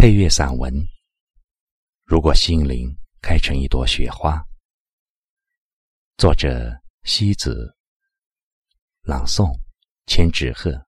配乐散文。如果心灵开成一朵雪花，作者西子，朗诵千纸鹤。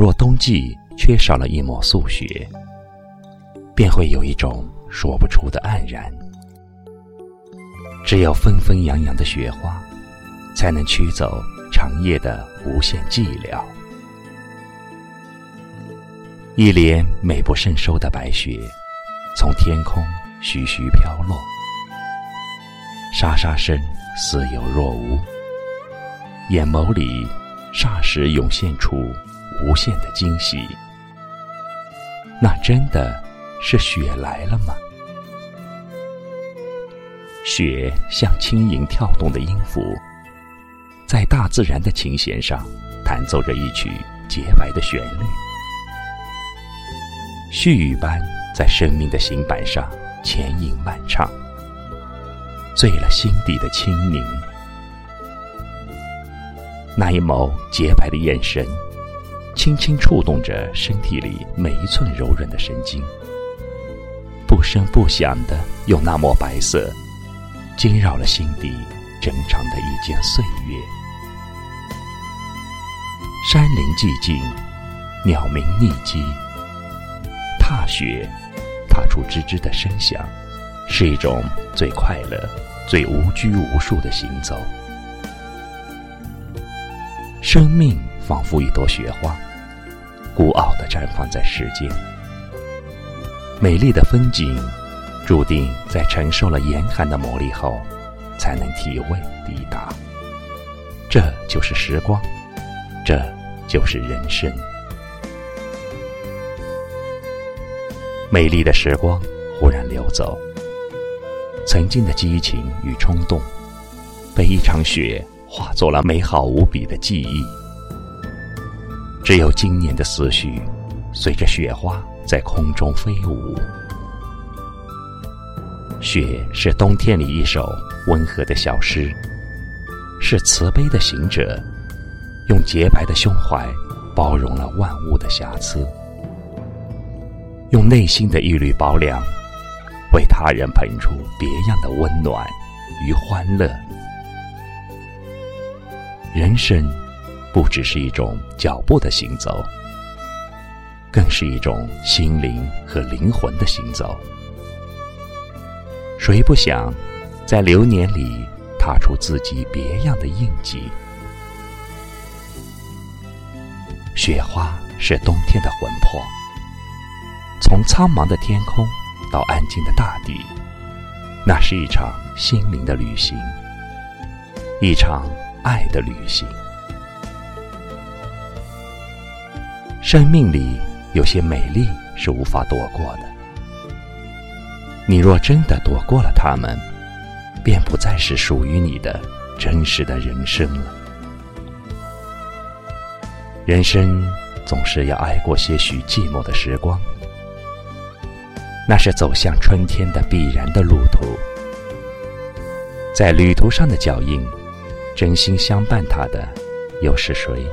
若冬季缺少了一抹素雪，便会有一种说不出的黯然。只有纷纷扬扬的雪花，才能驱走长夜的无限寂寥。一帘美不胜收的白雪，从天空徐徐飘落，沙沙声似有若无，眼眸里霎时涌现出。无限的惊喜，那真的是雪来了吗？雪像轻盈跳动的音符，在大自然的琴弦上弹奏着一曲洁白的旋律，絮语般在生命的行板上牵引漫唱，醉了心底的清宁。那一眸洁白的眼神。轻轻触动着身体里每一寸柔软的神经，不声不响的用那抹白色，惊扰了心底正常的一间岁月。山林寂静，鸟鸣匿迹，踏雪，踏出吱吱的声响，是一种最快乐、最无拘无束的行走。生命仿佛一朵雪花。孤傲地绽放在世间，美丽的风景，注定在承受了严寒的磨砺后，才能体味抵达。这就是时光，这就是人生。美丽的时光忽然流走，曾经的激情与冲动，被一场雪化作了美好无比的记忆。只有今年的思绪，随着雪花在空中飞舞。雪是冬天里一首温和的小诗，是慈悲的行者，用洁白的胸怀包容了万物的瑕疵，用内心的一缕薄凉，为他人捧出别样的温暖与欢乐。人生。不只是一种脚步的行走，更是一种心灵和灵魂的行走。谁不想在流年里踏出自己别样的印记？雪花是冬天的魂魄，从苍茫的天空到安静的大地，那是一场心灵的旅行，一场爱的旅行。生命里有些美丽是无法躲过的，你若真的躲过了他们，便不再是属于你的真实的人生了。人生总是要挨过些许寂寞的时光，那是走向春天的必然的路途。在旅途上的脚印，真心相伴他的又是谁？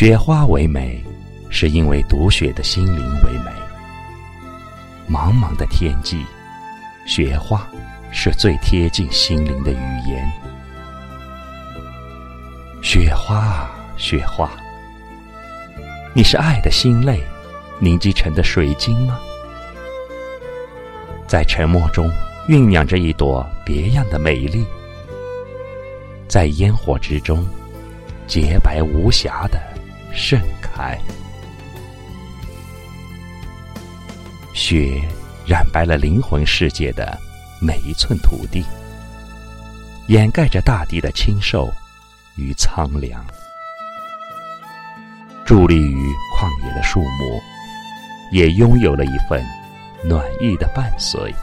雪花为美，是因为读雪的心灵为美。茫茫的天际，雪花是最贴近心灵的语言。雪花啊，雪花，你是爱的心泪凝积成的水晶吗？在沉默中酝酿着一朵别样的美丽，在烟火之中，洁白无瑕的。盛开，雪染白了灵魂世界的每一寸土地，掩盖着大地的清瘦与苍凉。伫立于旷野的树木，也拥有了一份暖意的伴随。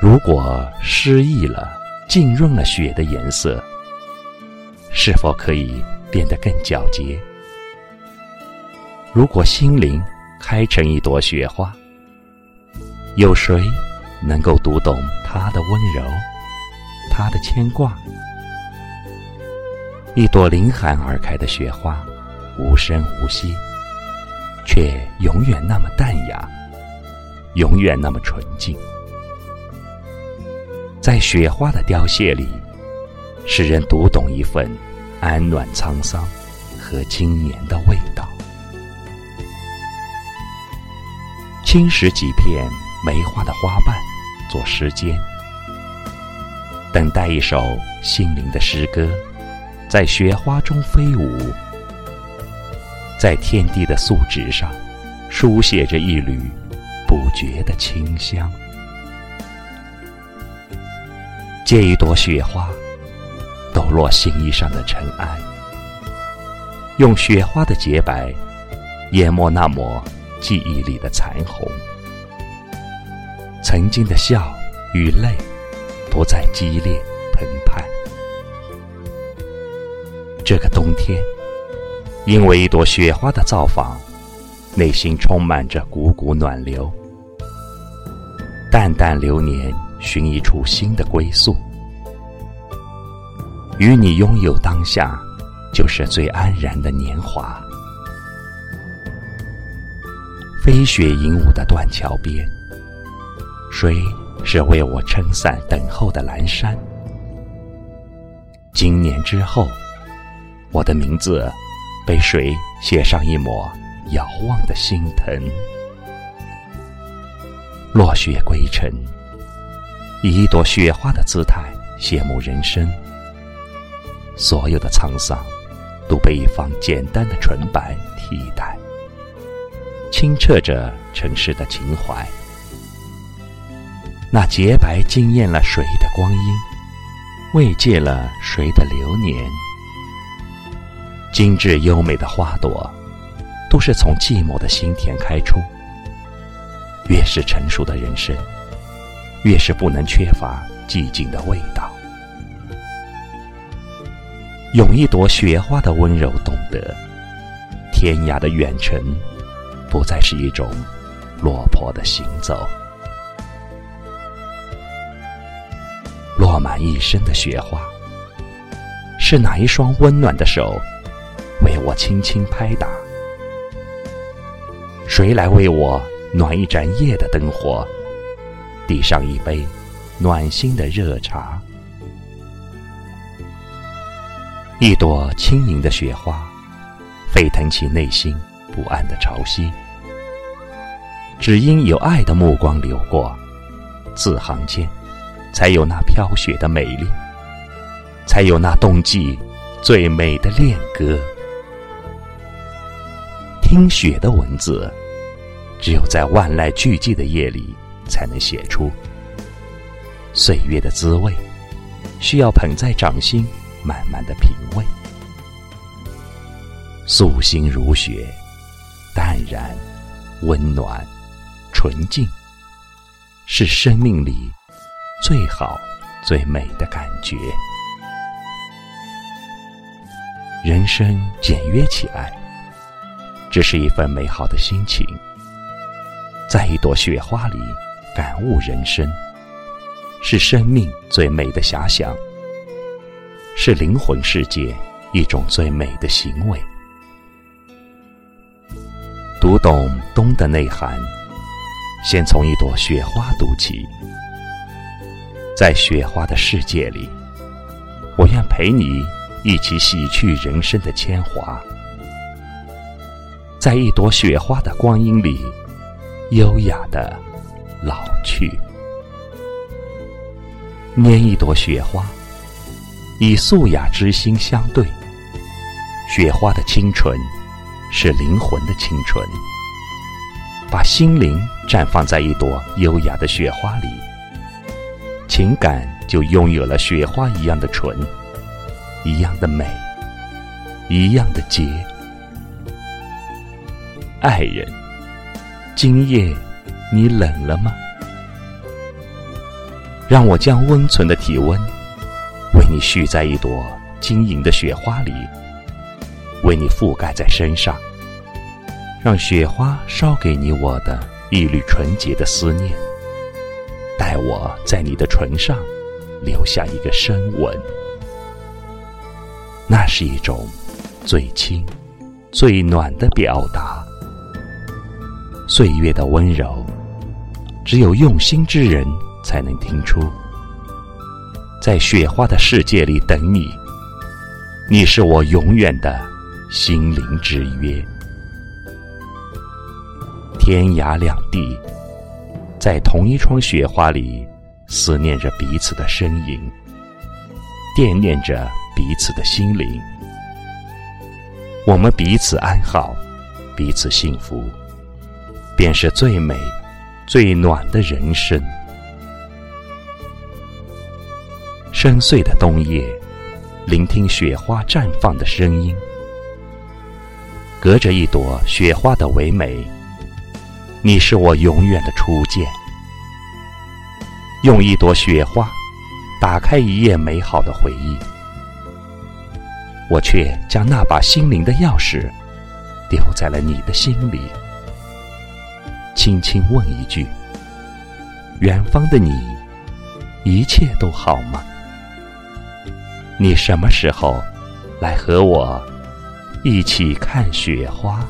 如果失忆了，浸润了雪的颜色，是否可以变得更皎洁？如果心灵开成一朵雪花，有谁能够读懂它的温柔，它的牵挂？一朵凌寒而开的雪花，无声无息，却永远那么淡雅，永远那么纯净。在雪花的凋谢里，使人读懂一份安暖沧桑和经年的味道。轻拾几片梅花的花瓣，做诗笺，等待一首心灵的诗歌，在雪花中飞舞，在天地的素纸上，书写着一缕不绝的清香。借一朵雪花，抖落心衣上的尘埃，用雪花的洁白淹没那抹记忆里的残红。曾经的笑与泪，不再激烈澎湃。这个冬天，因为一朵雪花的造访，内心充满着股股暖流。淡淡流年。寻一处新的归宿，与你拥有当下，就是最安然的年华。飞雪迎舞的断桥边，谁是为我撑伞等候的阑珊？今年之后，我的名字被谁写上一抹遥望的心疼？落雪归尘。以一朵雪花的姿态谢幕人生，所有的沧桑都被一方简单的纯白替代，清澈着城市的情怀。那洁白惊艳了谁的光阴，慰藉了谁的流年？精致优美的花朵，都是从寂寞的心田开出。越是成熟的人生。越是不能缺乏寂静的味道。用一朵雪花的温柔，懂得天涯的远程，不再是一种落魄的行走。落满一身的雪花，是哪一双温暖的手为我轻轻拍打？谁来为我暖一盏夜的灯火？递上一杯暖心的热茶，一朵轻盈的雪花，沸腾起内心不安的潮汐。只因有爱的目光流过，字行间，才有那飘雪的美丽，才有那冬季最美的恋歌。听雪的文字，只有在万籁俱寂的夜里。才能写出岁月的滋味，需要捧在掌心，慢慢的品味。素心如雪，淡然、温暖、纯净，是生命里最好、最美的感觉。人生简约起来，这是一份美好的心情，在一朵雪花里。感悟人生，是生命最美的遐想，是灵魂世界一种最美的行为。读懂冬的内涵，先从一朵雪花读起。在雪花的世界里，我愿陪你一起洗去人生的铅华，在一朵雪花的光阴里，优雅的。老去，拈一朵雪花，以素雅之心相对。雪花的清纯，是灵魂的清纯。把心灵绽放在一朵优雅的雪花里，情感就拥有了雪花一样的纯，一样的美，一样的洁。爱人，今夜。你冷了吗？让我将温存的体温，为你蓄在一朵晶莹的雪花里，为你覆盖在身上，让雪花捎给你我的一缕纯洁的思念，待我在你的唇上留下一个深吻。那是一种最轻、最暖的表达。岁月的温柔，只有用心之人才能听出。在雪花的世界里等你，你是我永远的心灵之约。天涯两地，在同一窗雪花里，思念着彼此的身影，惦念着。彼此的心灵，我们彼此安好，彼此幸福，便是最美、最暖的人生。深邃的冬夜，聆听雪花绽放的声音，隔着一朵雪花的唯美，你是我永远的初见。用一朵雪花，打开一页美好的回忆。我却将那把心灵的钥匙丢在了你的心里，轻轻问一句：远方的你，一切都好吗？你什么时候来和我一起看雪花？